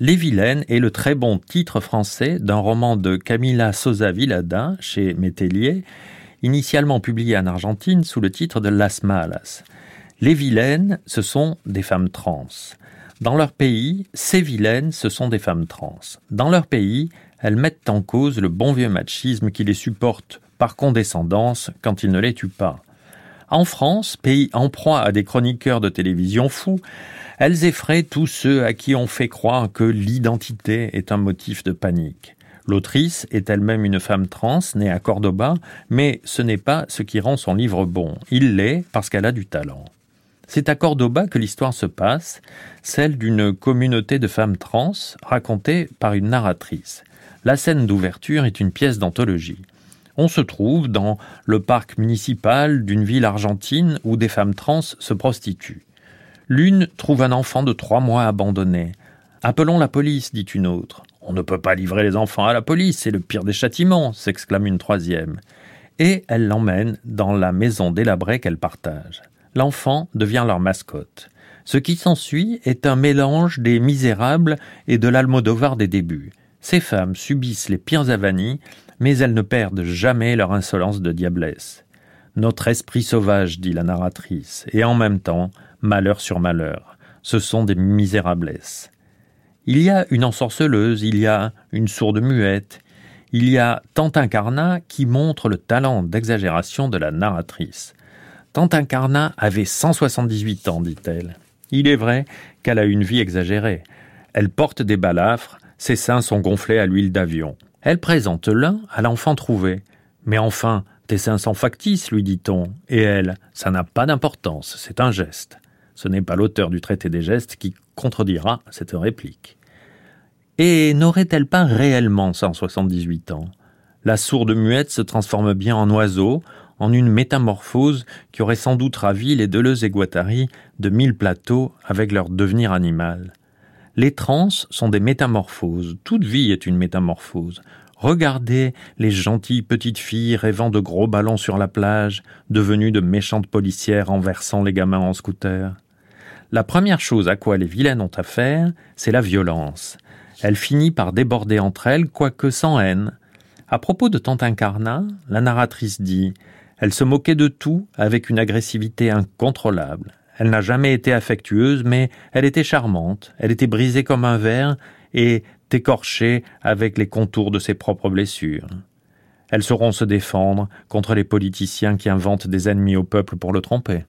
Les Vilaines est le très bon titre français d'un roman de Camila Sosa Villadin chez Métellier, initialement publié en Argentine sous le titre de Las Malas. Les Vilaines, ce sont des femmes trans. Dans leur pays, ces vilaines, ce sont des femmes trans. Dans leur pays, elles mettent en cause le bon vieux machisme qui les supporte par condescendance quand il ne les tue pas. En France, pays en proie à des chroniqueurs de télévision fous, elles effraient tous ceux à qui on fait croire que l'identité est un motif de panique. L'autrice est elle-même une femme trans née à Cordoba, mais ce n'est pas ce qui rend son livre bon. Il l'est parce qu'elle a du talent. C'est à Cordoba que l'histoire se passe, celle d'une communauté de femmes trans racontée par une narratrice. La scène d'ouverture est une pièce d'anthologie on se trouve dans le parc municipal d'une ville argentine où des femmes trans se prostituent. L'une trouve un enfant de trois mois abandonné. Appelons la police, dit une autre. On ne peut pas livrer les enfants à la police, c'est le pire des châtiments, s'exclame une troisième. Et elle l'emmène dans la maison délabrée qu'elle partage. L'enfant devient leur mascotte. Ce qui s'ensuit est un mélange des misérables et de l'Almodovar des débuts. Ces femmes subissent les pires avanies, mais elles ne perdent jamais leur insolence de diablesse. Notre esprit sauvage, dit la narratrice, et en même temps, malheur sur malheur, ce sont des misérablesses. Il y a une ensorceleuse, il y a une sourde muette, il y a Tantin Carnat qui montre le talent d'exagération de la narratrice. Tantin Carnat avait 178 ans, dit-elle. Il est vrai qu'elle a une vie exagérée. Elle porte des balafres, ses seins sont gonflés à l'huile d'avion. Elle présente l'un à l'enfant trouvé. Mais enfin, tes seins sont factices, lui dit-on. Et elle, ça n'a pas d'importance, c'est un geste. Ce n'est pas l'auteur du traité des gestes qui contredira cette réplique. Et n'aurait-elle pas réellement 178 ans? La sourde muette se transforme bien en oiseau, en une métamorphose qui aurait sans doute ravi les Deleuze et Guattari de mille plateaux avec leur devenir animal. Les trans sont des métamorphoses. Toute vie est une métamorphose. Regardez les gentilles petites filles rêvant de gros ballons sur la plage, devenues de méchantes policières renversant les gamins en scooter. La première chose à quoi les vilaines ont affaire, c'est la violence. Elle finit par déborder entre elles, quoique sans haine. À propos de Tantin Carnat, la narratrice dit Elle se moquait de tout avec une agressivité incontrôlable. Elle n'a jamais été affectueuse, mais elle était charmante, elle était brisée comme un verre et écorchée avec les contours de ses propres blessures. Elles sauront se défendre contre les politiciens qui inventent des ennemis au peuple pour le tromper.